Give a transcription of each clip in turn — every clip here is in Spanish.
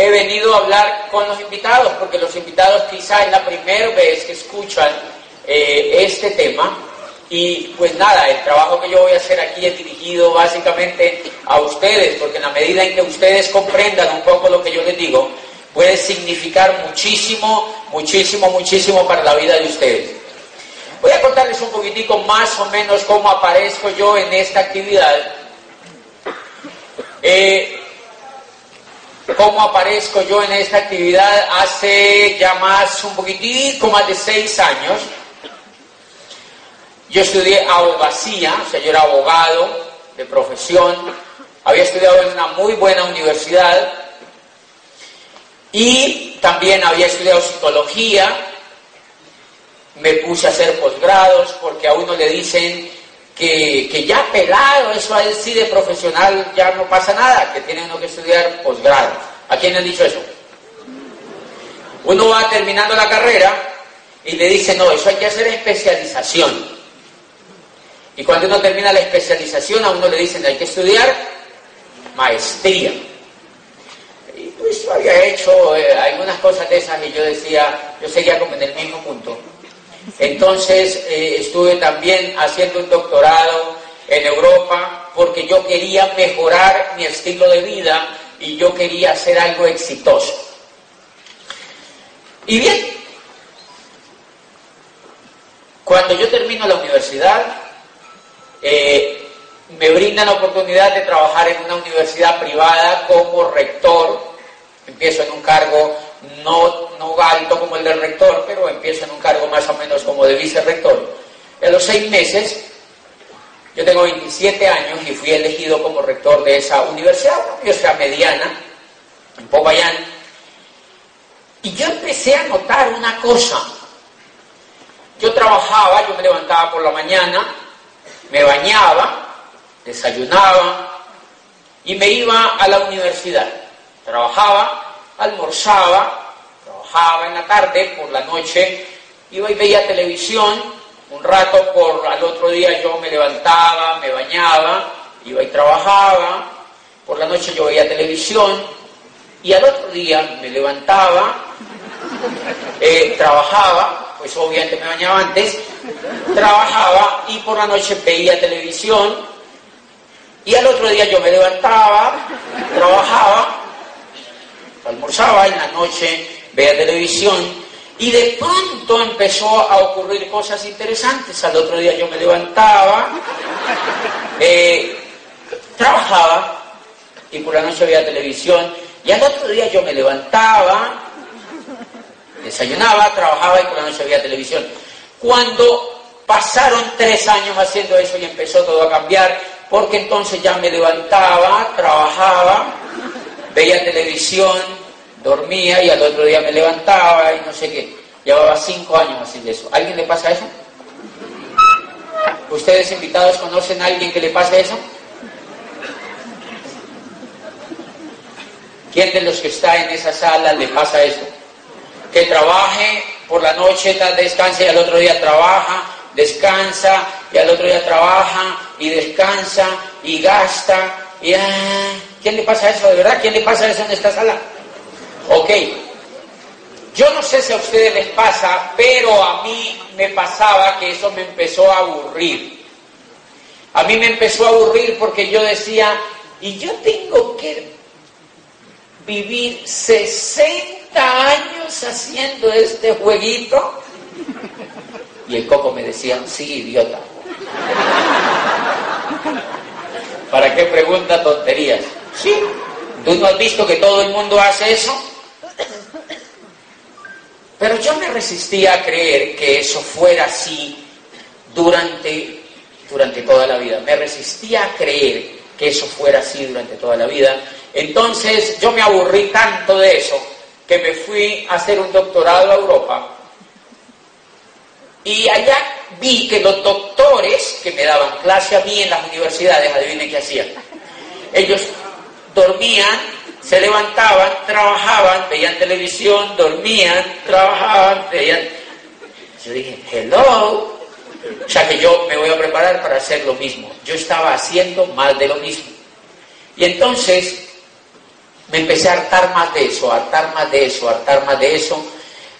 he venido a hablar con los invitados, porque los invitados quizá es la primera vez que escuchan eh, este tema. Y pues nada, el trabajo que yo voy a hacer aquí es dirigido básicamente a ustedes, porque en la medida en que ustedes comprendan un poco lo que yo les digo, puede significar muchísimo, muchísimo, muchísimo para la vida de ustedes. Voy a contarles un poquitico más o menos cómo aparezco yo en esta actividad. Eh, cómo aparezco yo en esta actividad hace ya más, un poquitico más de seis años. Yo estudié abogacía, o sea, yo era abogado de profesión, había estudiado en una muy buena universidad y también había estudiado psicología, me puse a hacer posgrados porque a uno le dicen que, ya pelado, eso a sí de profesional ya no pasa nada, que tiene uno que estudiar posgrado. ¿A quién le han dicho eso? Uno va terminando la carrera y le dice, no, eso hay que hacer especialización. Y cuando uno termina la especialización, a uno le dicen, hay que estudiar maestría. Y pues yo había hecho eh, algunas cosas de esas y yo decía, yo seguía como en el mismo punto. Entonces eh, estuve también haciendo un doctorado en Europa porque yo quería mejorar mi estilo de vida y yo quería hacer algo exitoso. Y bien, cuando yo termino la universidad, eh, me brindan la oportunidad de trabajar en una universidad privada como rector. Empiezo en un cargo no, no alto como el del rector, pero empiezo en un cargo más o menos como de vicerrector. En los seis meses, yo tengo 27 años y fui elegido como rector de esa universidad, una universidad mediana, en Popayán. Y yo empecé a notar una cosa. Yo trabajaba, yo me levantaba por la mañana, me bañaba, desayunaba y me iba a la universidad. Trabajaba, almorzaba, trabajaba en la tarde, por la noche iba y veía televisión, un rato por al otro día yo me levantaba, me bañaba, iba y trabajaba, por la noche yo veía televisión y al otro día me levantaba, eh, trabajaba, pues obviamente me bañaba antes, trabajaba y por la noche veía televisión y al otro día yo me levantaba, trabajaba almorzaba, en la noche veía televisión y de pronto empezó a ocurrir cosas interesantes. Al otro día yo me levantaba, eh, trabajaba y por la noche veía televisión y al otro día yo me levantaba, desayunaba, trabajaba y por la noche veía televisión. Cuando pasaron tres años haciendo eso y empezó todo a cambiar, porque entonces ya me levantaba, trabajaba, veía televisión, dormía y al otro día me levantaba y no sé qué. Llevaba cinco años haciendo eso. ¿A alguien le pasa eso? ¿Ustedes invitados conocen a alguien que le pase eso? ¿Quién de los que está en esa sala le pasa eso? Que trabaje por la noche, descanse y al otro día trabaja, descansa y al otro día trabaja y descansa y gasta y ah, ¿quién le pasa eso de verdad? ¿Quién le pasa eso en esta sala? Ok, yo no sé si a ustedes les pasa, pero a mí me pasaba que eso me empezó a aburrir. A mí me empezó a aburrir porque yo decía, y yo tengo que vivir 60 años haciendo este jueguito. Y el coco me decía, sí, idiota. ¿Para qué pregunta tonterías? Sí. ¿Tú no has visto que todo el mundo hace eso? Pero yo me resistía a creer que eso fuera así durante, durante toda la vida. Me resistía a creer que eso fuera así durante toda la vida. Entonces yo me aburrí tanto de eso que me fui a hacer un doctorado a Europa. Y allá vi que los doctores que me daban clase a mí en las universidades, adivinen qué hacían. Ellos dormían, se levantaban, trabajaban, veían televisión, dormían, trabajaban, veían... Yo dije, hello. O sea que yo me voy a preparar para hacer lo mismo. Yo estaba haciendo más de lo mismo. Y entonces me empecé a hartar más de eso, a hartar más de eso, a hartar más de eso.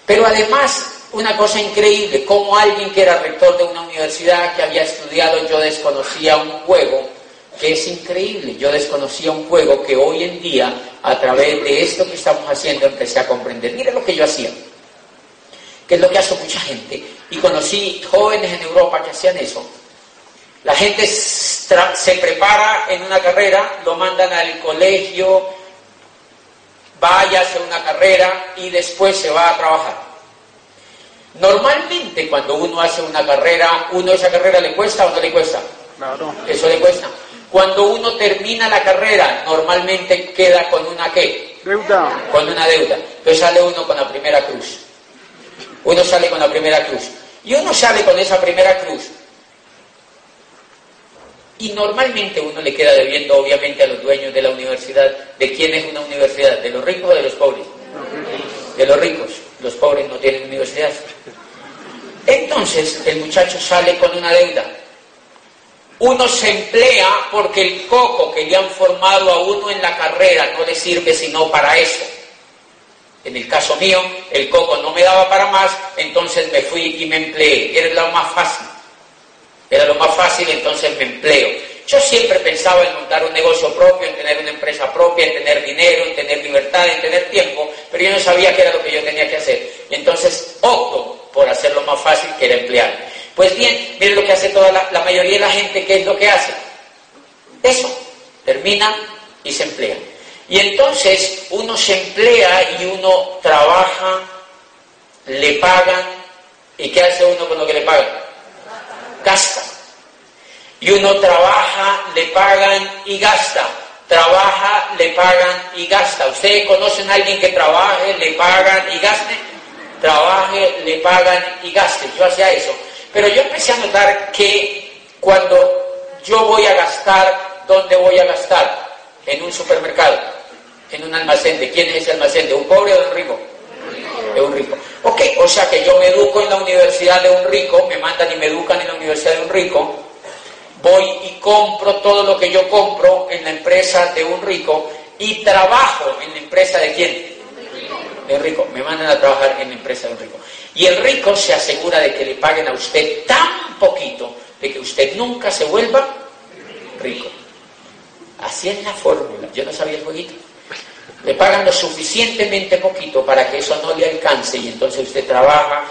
Pero además, una cosa increíble, como alguien que era rector de una universidad que había estudiado, yo desconocía un juego que es increíble. Yo desconocía un juego que hoy en día, a través de esto que estamos haciendo, empecé a comprender. Mire lo que yo hacía, que es lo que hace mucha gente. Y conocí jóvenes en Europa que hacían eso. La gente se prepara en una carrera, lo mandan al colegio, vaya a hacer una carrera y después se va a trabajar. Normalmente cuando uno hace una carrera, uno esa carrera le cuesta o no le cuesta. Claro. Eso le cuesta. Cuando uno termina la carrera, normalmente queda con una qué? Deuda. Con una deuda. Entonces sale uno con la primera cruz. Uno sale con la primera cruz. Y uno sale con esa primera cruz. Y normalmente uno le queda debiendo, obviamente, a los dueños de la universidad. ¿De quién es una universidad? ¿De los ricos o de los pobres? De los ricos. Los pobres no tienen universidad. Entonces, el muchacho sale con una deuda uno se emplea porque el coco que le han formado a uno en la carrera no le sirve sino para eso. En el caso mío, el coco no me daba para más, entonces me fui y me empleé. Era lo más fácil. Era lo más fácil, entonces me empleo. Yo siempre pensaba en montar un negocio propio, en tener una empresa propia, en tener dinero, en tener libertad, en tener tiempo, pero yo no sabía qué era lo que yo tenía que hacer. Y entonces opto por hacerlo más fácil, que era emplearme. Pues bien, miren lo que hace toda la, mayoría de la gente, ¿qué es lo que hace? Eso, termina y se emplea. Y entonces uno se emplea y uno trabaja, le pagan, ¿y qué hace uno con lo que le pagan? Gasta. Y uno trabaja, le pagan y gasta. Trabaja, le pagan y gasta. ¿Ustedes conocen a alguien que trabaje, le pagan y gaste? Trabaje, le pagan y gaste. Yo hacía eso. Pero yo empecé a notar que cuando yo voy a gastar, ¿dónde voy a gastar? En un supermercado, en un almacén. ¿De quién es ese almacén? ¿De un pobre o de un rico? De un rico. Ok, o sea que yo me educo en la universidad de un rico, me mandan y me educan en la universidad de un rico, voy y compro todo lo que yo compro en la empresa de un rico y trabajo en la empresa de quién? De un rico. Me mandan a trabajar en la empresa de un rico. Y el rico se asegura de que le paguen a usted tan poquito de que usted nunca se vuelva rico. Así es la fórmula. Yo no sabía el jueguito. Le pagan lo suficientemente poquito para que eso no le alcance y entonces usted trabaja,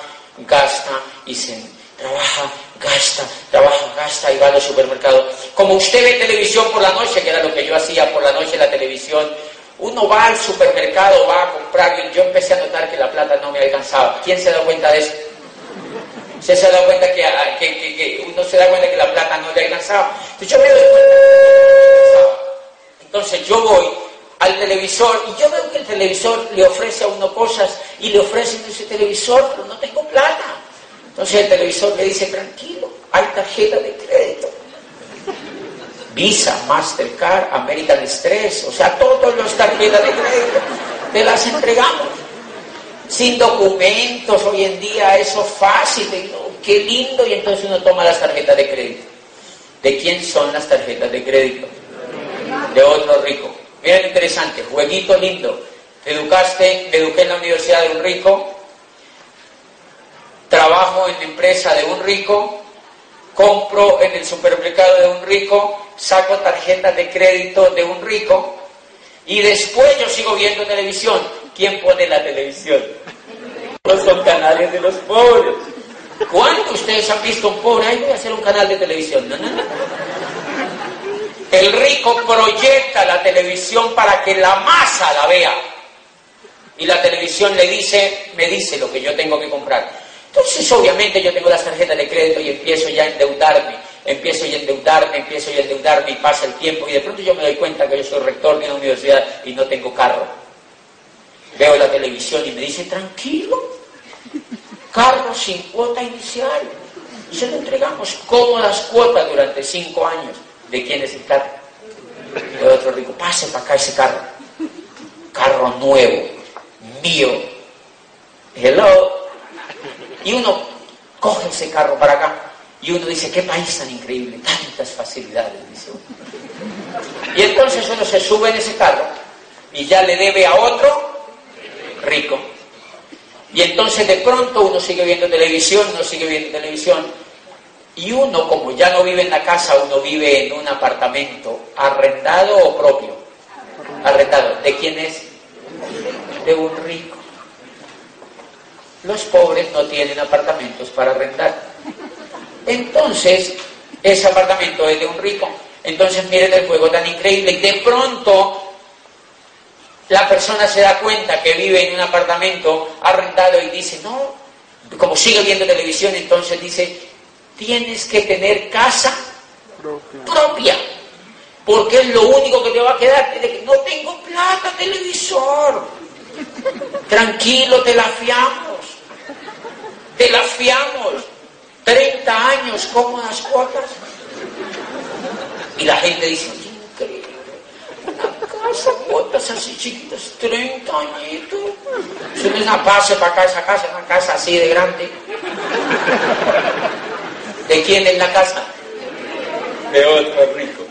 gasta y se trabaja, gasta, trabaja, gasta y va al supermercado. Como usted ve televisión por la noche, que era lo que yo hacía por la noche la televisión, uno va al supermercado, va a comprar, y yo empecé a notar que la plata no me alcanzaba. ¿Quién se da cuenta de eso? ¿Usted se da cuenta ah, que, uno se da cuenta que la plata no le alcanzaba? Entonces yo me doy cuenta que no alcanzaba. Entonces yo voy al televisor y yo veo que el televisor le ofrece a uno cosas y le ofrece ese televisor, pero no tengo plata. Entonces el televisor le dice, tranquilo, hay tarjeta de crédito. Visa, Mastercard, American Express, o sea, todas las tarjetas de crédito, te las entregamos. Sin documentos, hoy en día eso es fácil, qué lindo, y entonces uno toma las tarjetas de crédito. ¿De quién son las tarjetas de crédito? De otro rico. Miren interesante, jueguito lindo. Te educaste, me eduqué en la universidad de un rico, trabajo en la empresa de un rico, compro en el supermercado de un rico, saco tarjetas de crédito de un rico y después yo sigo viendo televisión. ¿Quién pone la televisión? No son canales de los pobres. ¿Cuántos ustedes han visto un pobre? Ay, voy a hacer un canal de televisión. No, no, no. El rico proyecta la televisión para que la masa la vea. Y la televisión le dice, me dice lo que yo tengo que comprar. Entonces, obviamente, yo tengo las tarjetas de crédito y empiezo ya a endeudarme, empiezo a endeudarme, empiezo a endeudarme y pasa el tiempo y de pronto yo me doy cuenta que yo soy rector de una universidad y no tengo carro. Veo la televisión y me dice, tranquilo, carro sin cuota inicial. Y se lo entregamos cómodas cuotas durante cinco años. ¿De quién es el carro? De otro rico. Pase para acá ese carro. Carro nuevo, mío. Hello. Y uno coge ese carro para acá y uno dice, qué país tan increíble, tantas facilidades, dice uno. Y entonces uno se sube en ese carro y ya le debe a otro rico. Y entonces de pronto uno sigue viendo televisión, uno sigue viendo televisión, y uno, como ya no vive en la casa, uno vive en un apartamento, arrendado o propio. Arrendado. ¿De quién es? De un rico. Los pobres no tienen apartamentos para arrendar. Entonces, ese apartamento es de un rico. Entonces miren el juego tan increíble. Y de pronto la persona se da cuenta que vive en un apartamento arrendado y dice, no, como sigue viendo televisión, entonces dice, tienes que tener casa propia. Porque es lo único que te va a quedar. No tengo plata, televisor. Tranquilo, te la fiamos. Te la fiamos. 30 años, cómodas cuotas. Y la gente dice, increíble. Una casa, cuotas así chiquitas, 30 añitos. Si no es una pase para acá, esa casa, una casa así de grande. ¿De quién es la casa? De otro rico.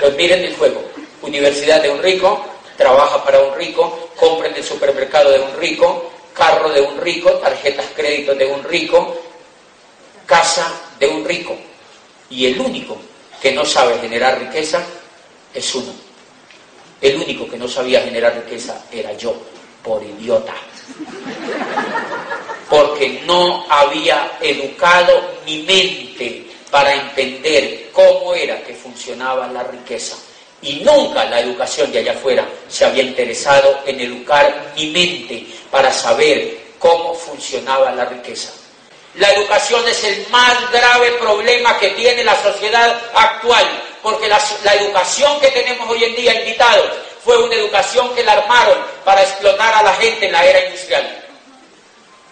Pues miren el juego. Universidad de un rico, trabaja para un rico, compra en el supermercado de un rico, carro de un rico, tarjetas crédito de un rico, casa de un rico. Y el único que no sabe generar riqueza es uno. El único que no sabía generar riqueza era yo, por idiota porque no había educado mi mente para entender cómo era que funcionaba la riqueza. Y nunca la educación de allá afuera se había interesado en educar mi mente para saber cómo funcionaba la riqueza. La educación es el más grave problema que tiene la sociedad actual, porque la, la, educación que tenemos hoy en día, invitados, fue una educación que la armaron para explotar a la gente en la era industrial.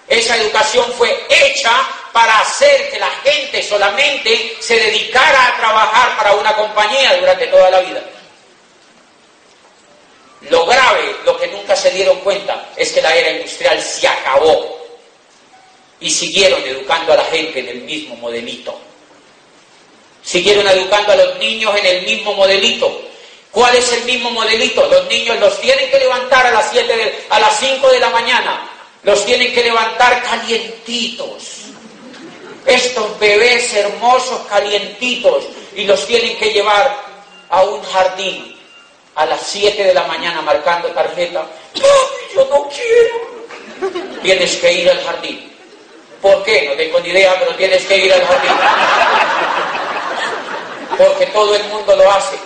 Esa educación fue hecha para hacer que la gente solamente se dedicara a trabajar para una compañía durante toda la vida. Lo grave, lo que nunca se dieron cuenta, es que la era industrial se acabó y siguieron educando a la gente en el mismo modelito. Siguieron educando a los niños en el mismo modelito. ¿Cuál es el mismo modelito? Los niños los tienen que levantar a las 7 a las 5 de la mañana los tienen que levantar calientitos. Estos bebés hermosos calientitos y los tienen que llevar a un jardín a las 7 de la mañana marcando tarjeta. yo no quiero! Tienes que ir al jardín. ¿Por qué? No tengo ni idea, pero tienes que ir al jardín. Porque todo el mundo lo hace.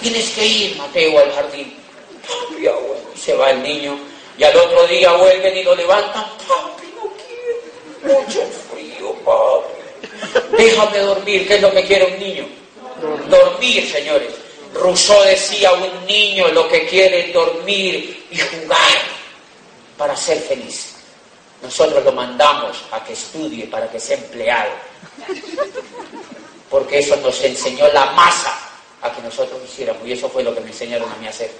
Tienes que ir, Mateo, al jardín. se va el niño y al otro día vuelven y lo levantan. Papi, no quiero. Mucho frío, papi. Déjame dormir, ¿qué es lo que quiere un niño? Dormir, señores. Rousseau decía, un niño lo que quiere es dormir y jugar para ser feliz. Nosotros lo mandamos a que estudie para que sea empleado. Porque eso nos enseñó la masa a que nosotros hiciéramos. Y eso fue lo que me enseñaron a mí a hacer.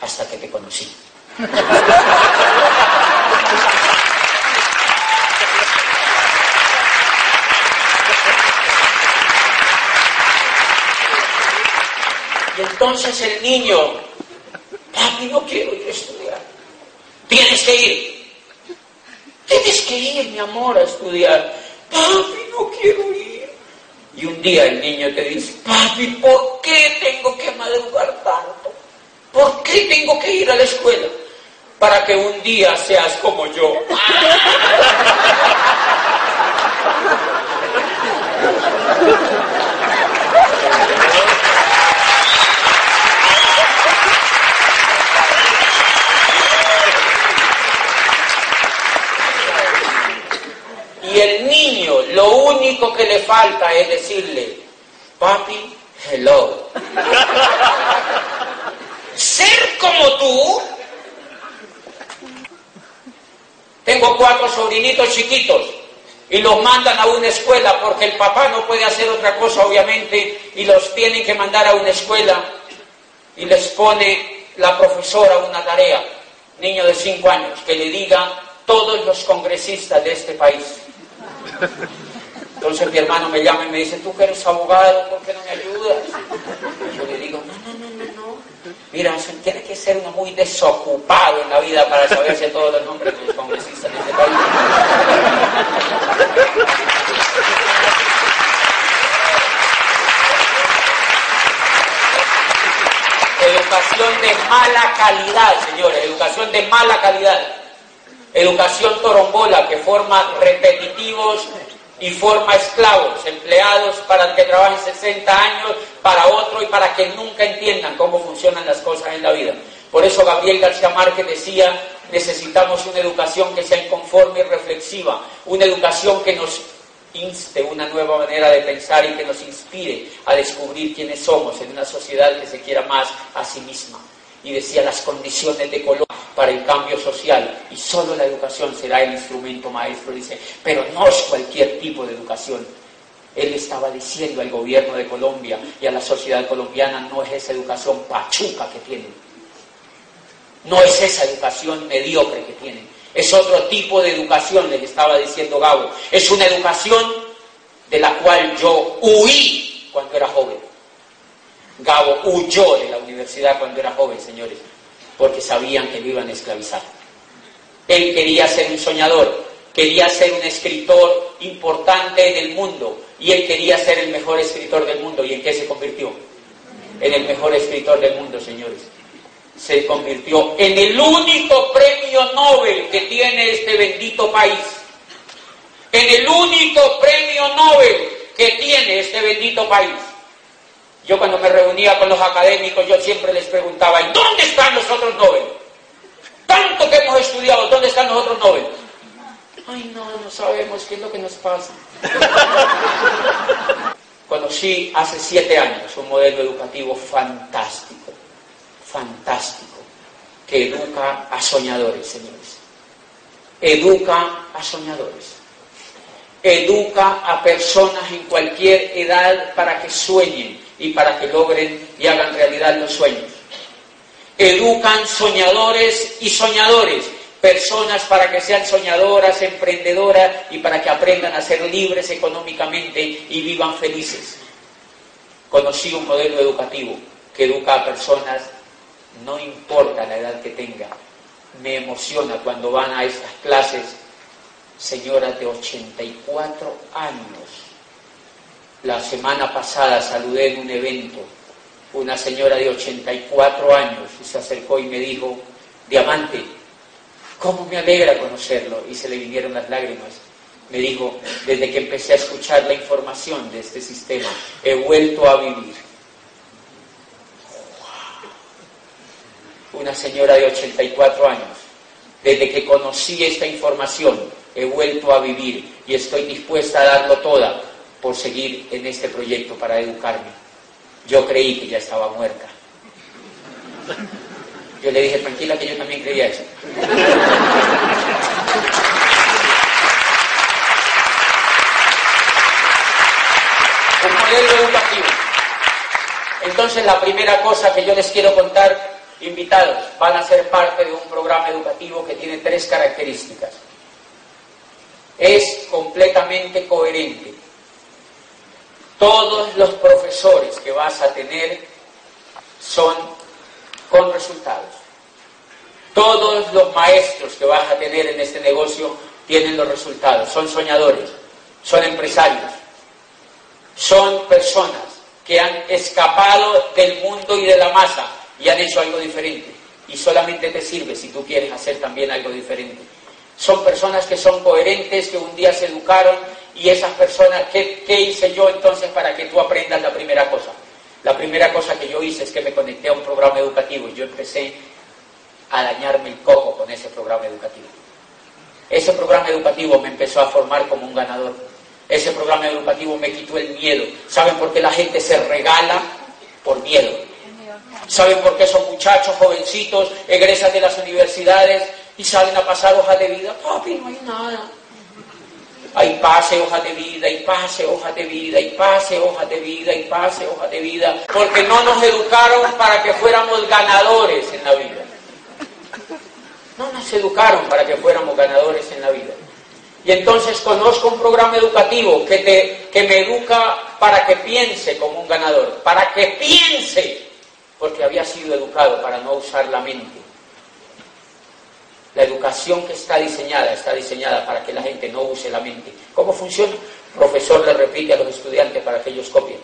Hasta que te conocí. Entonces el niño, papi, no quiero ir a estudiar. Tienes que ir. Tienes que ir, mi amor, a estudiar. Papi, no quiero ir. Y un día el niño te dice, papi, ¿por qué tengo que madrugar tanto? ¿Por qué tengo que ir a la escuela? para que un día seas como yo. Y el niño lo único que le falta es decirle, papi, hello. Ser como tú Tengo cuatro sobrinitos chiquitos y los mandan a una escuela porque el papá no puede hacer otra cosa, obviamente, y los tienen que mandar a una escuela y les pone la profesora una tarea, niño de cinco años, que le diga todos los congresistas de este país. Entonces mi hermano me llama y me dice, tú que eres abogado, ¿por qué no me ayudas? yo le digo, no, no, no, no, no Mira, tiene que ser uno muy desocupado en la vida para saberse todos los nombres de los congresistas de este país. Educación de mala calidad, señores, educación de mala calidad. Educación torombola que forma repetitivos y forma esclavos, empleados para que trabajen 60 años, para otro y para que nunca entiendan cómo funcionan las cosas en la vida. Por eso Gabriel García Márquez decía, necesitamos una educación que sea inconforme y reflexiva, una educación que nos inste una nueva manera de pensar y que nos inspire a descubrir quiénes somos en una sociedad que se quiera más a sí misma. Y decía las condiciones de color para el cambio social y solo la educación será el instrumento maestro, dice, pero no es cualquier tipo de educación. Él estaba diciendo al gobierno de Colombia y a la sociedad colombiana, no es esa educación pachuca que tienen, no es esa educación mediocre que tienen, es otro tipo de educación, le estaba diciendo Gabo, es una educación de la cual yo huí cuando era joven. Gabo huyó de la universidad cuando era joven, señores porque sabían que lo iban a esclavizar. Él quería ser un soñador, quería ser un escritor importante en el mundo y él quería ser el mejor escritor del mundo. ¿Y en qué se convirtió? En el mejor escritor del mundo, señores. Se convirtió en el único premio Nobel que tiene este bendito país. En el único premio Nobel que tiene este bendito país. Yo cuando me reunía con los académicos, yo siempre les preguntaba, ¿y dónde están los otros Nobel? Tanto que hemos estudiado, ¿dónde están los otros Nobel? Ay, no, no sabemos qué es lo que nos pasa. Conocí hace siete años un modelo educativo fantástico, fantástico, que educa a soñadores, señores. Educa a soñadores. Educa a personas en cualquier edad para que sueñen, y para que logren y hagan realidad los sueños. Educan soñadores y soñadores, personas para que sean soñadoras, emprendedoras y para que aprendan a ser libres económicamente y vivan felices. Conocí un modelo educativo que educa a personas, no importa la edad que tenga, me emociona cuando van a estas clases señoras de 84 años la semana pasada saludé en un evento una señora de 84 años y se acercó y me dijo, Diamante, ¿cómo me alegra conocerlo? Y se le vinieron las lágrimas. Me dijo, desde que empecé a escuchar la información de este sistema, he vuelto a vivir. Una señora de 84 años, desde que conocí esta información, he vuelto a vivir y estoy dispuesta a darlo toda por seguir en este proyecto para educarme. Yo creí que ya estaba muerta. Yo le dije, tranquila, que yo también creía eso. Un modelo educativo. Entonces, la primera cosa que yo les quiero contar, invitados, van a ser parte de un programa educativo que tiene tres características. Es completamente coherente todos los profesores que vas a tener son con resultados. Todos los maestros que vas a tener en este negocio tienen los resultados. Son soñadores, son empresarios, son personas que han escapado del mundo y de la masa y han hecho algo diferente. Y solamente te sirve si tú quieres hacer también algo diferente. Son personas que son coherentes, que un día se educaron y esas personas, ¿qué, hice yo entonces para que tú aprendas la primera cosa? La primera cosa que yo hice es que me conecté a un programa educativo y yo empecé a dañarme el coco con ese programa educativo. Ese programa educativo me empezó a formar como un ganador. Ese programa educativo me quitó el miedo. ¿Saben por qué la gente se regala? Por miedo. ¿Saben por qué esos muchachos jovencitos egresan de las universidades y salen a pasar hojas de vida? Papi, no hay nada hay pase hoja de vida, y pase hoja de vida, y pase hoja de vida, y pase hoja de vida, porque no nos educaron para que fuéramos ganadores en la vida. No nos educaron para que fuéramos ganadores en la vida. Y entonces conozco un programa educativo que, te, que me educa para que piense como un ganador, para que piense porque había sido educado para no usar la mente. La educación que está diseñada está diseñada para que la gente no use la mente. ¿Cómo funciona? Profesor le repite a los estudiantes para que ellos copien.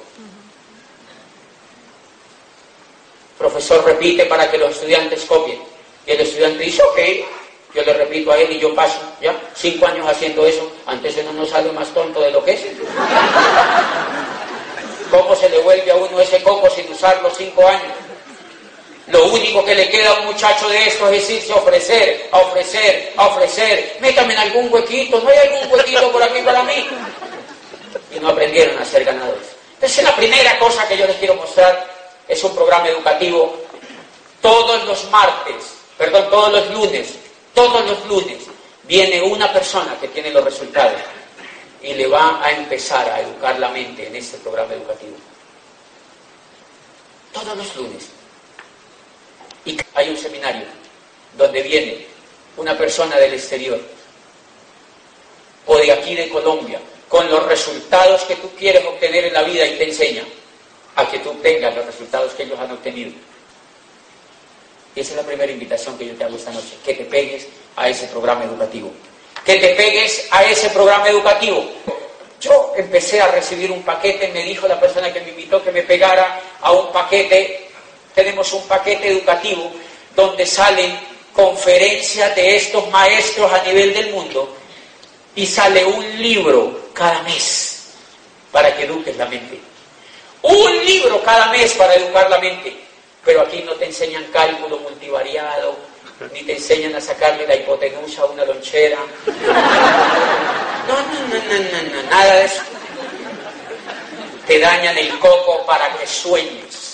profesor repite para que los estudiantes copien. Y el estudiante dice, ok, yo le repito a él y yo paso, ¿ya? Cinco años haciendo eso, antes uno no sale más tonto de lo que es. ¿Cómo se le vuelve a uno ese coco sin usarlo cinco años? Lo único que le queda a un muchacho de esto es irse a ofrecer, a ofrecer, a ofrecer. Métame en algún huequito, ¿no hay algún huequito por aquí para mí? Y no aprendieron a ser ganadores. Entonces, la primera cosa que yo les quiero mostrar es un programa educativo todos los martes, perdón, todos los lunes, todos los lunes viene una persona que tiene los resultados y le va a empezar a educar la mente en este programa educativo. Todos los lunes. Y hay un seminario donde viene una persona del exterior o de aquí de Colombia con los resultados que tú quieres obtener en la vida y te enseña a que tú tengas los resultados que ellos han obtenido. Y esa es la primera invitación que yo te hago esta noche, que te pegues a ese programa educativo. Que te pegues a ese programa educativo. Yo empecé a recibir un paquete, me dijo la persona que me invitó que me pegara a un paquete. Tenemos un paquete educativo donde salen conferencias de estos maestros a nivel del mundo y sale un libro cada mes para que eduques la mente. Un libro cada mes para educar la mente. Pero aquí no te enseñan cálculo multivariado, ni te enseñan a sacarle la hipotenusa a una lonchera. No, no, no, no, no, nada de eso. Te dañan el coco para que sueñes.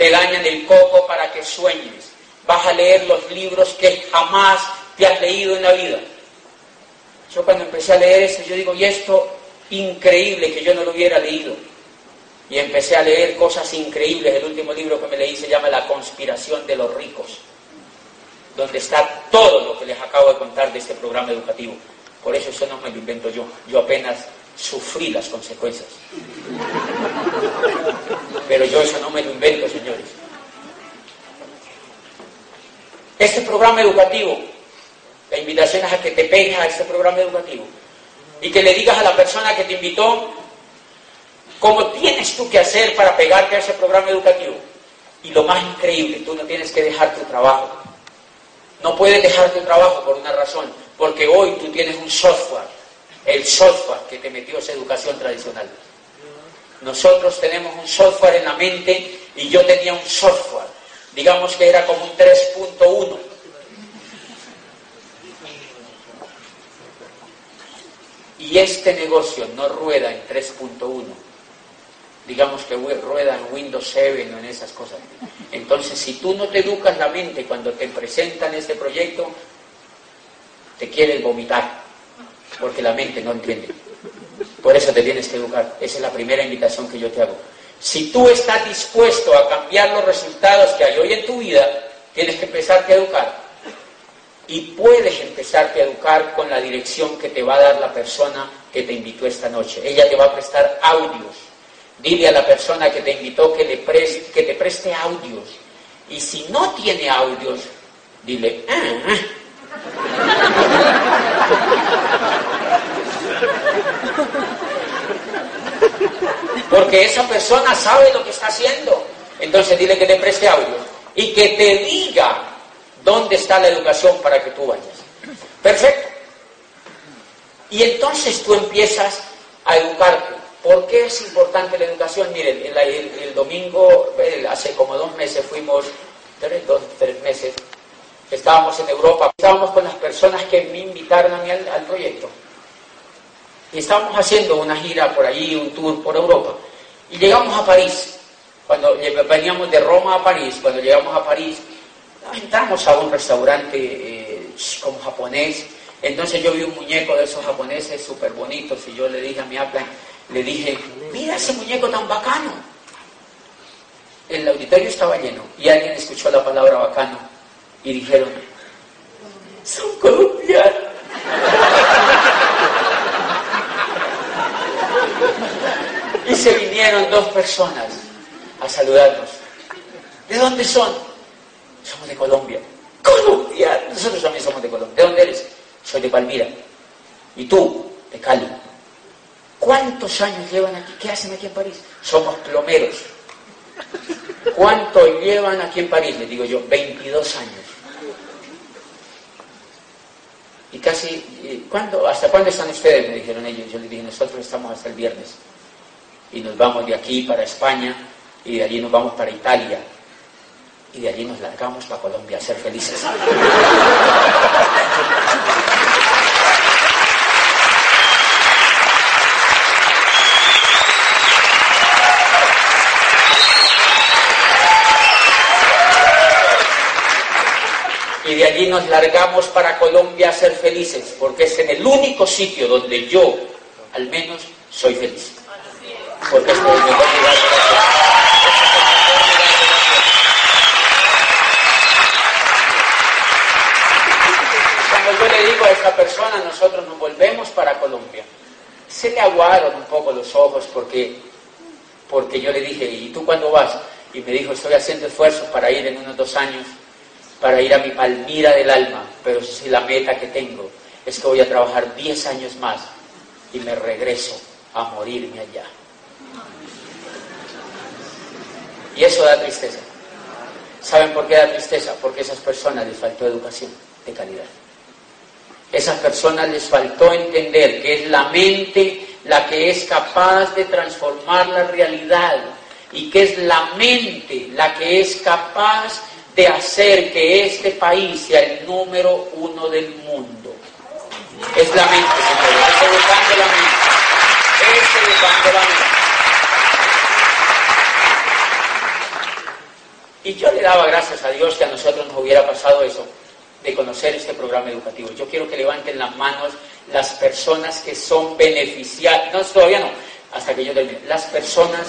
Te dañan el coco para que sueñes. Vas a leer los libros que jamás te has leído en la vida. Yo cuando empecé a leer eso, yo digo, y esto increíble que yo no lo hubiera leído y empecé a leer cosas increíbles. El último libro que me leí se llama La conspiración de los ricos, donde está todo lo que les acabo de contar de este programa educativo. Por eso eso no me lo invento yo. Yo apenas sufrí las consecuencias. Pero yo eso no me lo invento, señores. Este programa educativo, la invitación es a que te pegues a este programa educativo y que le digas a la persona que te invitó ¿Cómo tienes tú que hacer para pegarte a ese programa educativo? Y lo más increíble, tú no tienes que dejar tu trabajo. No puedes dejar tu trabajo por una razón, porque hoy tú tienes un software, el software que te metió esa educación tradicional. Nosotros tenemos un software en la mente y yo tenía un software, digamos que era como un 3.1. Y este negocio no rueda en 3.1 digamos que rueda en Windows 7 o en esas cosas. Entonces, si tú no te educas la mente cuando te presentan este proyecto, te quieres vomitar, porque la mente no entiende. Por eso te tienes que educar. Esa es la primera invitación que yo te hago. Si tú estás dispuesto a cambiar los resultados que hay hoy en tu vida, tienes que empezarte a educar. Y puedes empezarte a educar con la dirección que te va a dar la persona que te invitó esta noche. Ella te va a prestar audios Dile a la persona que te invitó que, le preste, que te preste audios. Y si no tiene audios, dile, ah". Porque esa persona sabe lo que está haciendo. Entonces dile que te preste audio y que te diga dónde está la educación para que tú vayas. Perfecto. Y entonces tú empiezas a educarte. ¿Por qué es importante la educación? Miren, el, domingo, hace como dos meses fuimos, tres, dos, tres meses, estábamos en Europa, estábamos con las personas que me invitaron a mí al, proyecto. Y estábamos haciendo una gira por allí, un tour por Europa. Y llegamos a París. Cuando veníamos de Roma a París, cuando llegamos a París, entramos a un restaurante eh, como japonés. Entonces yo vi un muñeco de esos japoneses súper bonitos y yo le dije a mi aplan, le dije, mira ese muñeco tan bacano. El auditorio estaba lleno y alguien escuchó la palabra bacano y dijeron, son colombianos. y se vinieron dos personas a saludarnos. ¿De dónde son? Somos de Colombia. Colombia. Nosotros también somos de Colombia. ¿De dónde eres? Soy de Palmira. ¿Y tú? De Cali. ¿Cuántos años llevan aquí? ¿Qué hacen aquí en París? Somos plomeros. ¿Cuánto llevan aquí en París? Les digo yo, 22 años. Y casi, ¿cuándo, ¿hasta cuándo están ustedes? Me dijeron ellos. Yo les dije, nosotros estamos hasta el viernes. Y nos vamos de aquí para España y de allí nos vamos para Italia. Y de allí nos largamos para Colombia a ser felices. y de allí nos largamos para Colombia a ser felices, porque es en el único sitio donde yo, al menos, soy feliz. Porque es Cuando yo le digo a esta persona, nosotros nos volvemos para Colombia, se le aguaron un poco los ojos porque, porque yo le dije, ¿y tú cuándo vas? Y me dijo, estoy haciendo esfuerzos para ir en unos dos años para ir a mi Palmira del alma, pero si la meta que tengo es que voy a trabajar 10 años más y me regreso a morirme allá. Y eso da tristeza. ¿Saben por qué da tristeza? Porque esas personas les faltó educación de calidad. Esas personas les faltó entender que es la mente la que es capaz de transformar la realidad y que es la mente la que es capaz de hacer que este país sea el número uno del mundo. Es la mente, señores, es educando la mente. Es la mente. Y yo le daba gracias a Dios que a nosotros nos hubiera pasado eso, de conocer este programa educativo. Yo quiero que levanten las manos las personas que son beneficiadas, no, todavía no, hasta que yo termine, las personas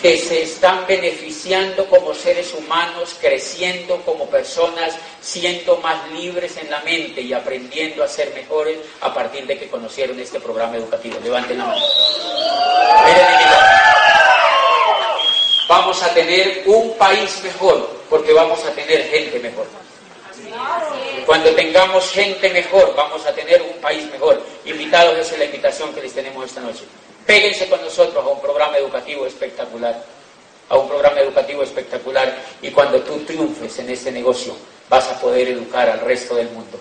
que se están beneficiando como seres humanos, creciendo como personas, siendo más libres en la mente y aprendiendo a ser mejores a partir de que conocieron este programa educativo. Levanten la mano. Vamos a tener un país mejor porque vamos a tener gente mejor. Cuando tengamos gente mejor, vamos a tener un país mejor. Invitados, esa es la invitación que les tenemos esta noche. Péguense con nosotros a un programa educativo espectacular, a un programa educativo espectacular y cuando tú triunfes en este negocio vas a poder educar al resto del mundo.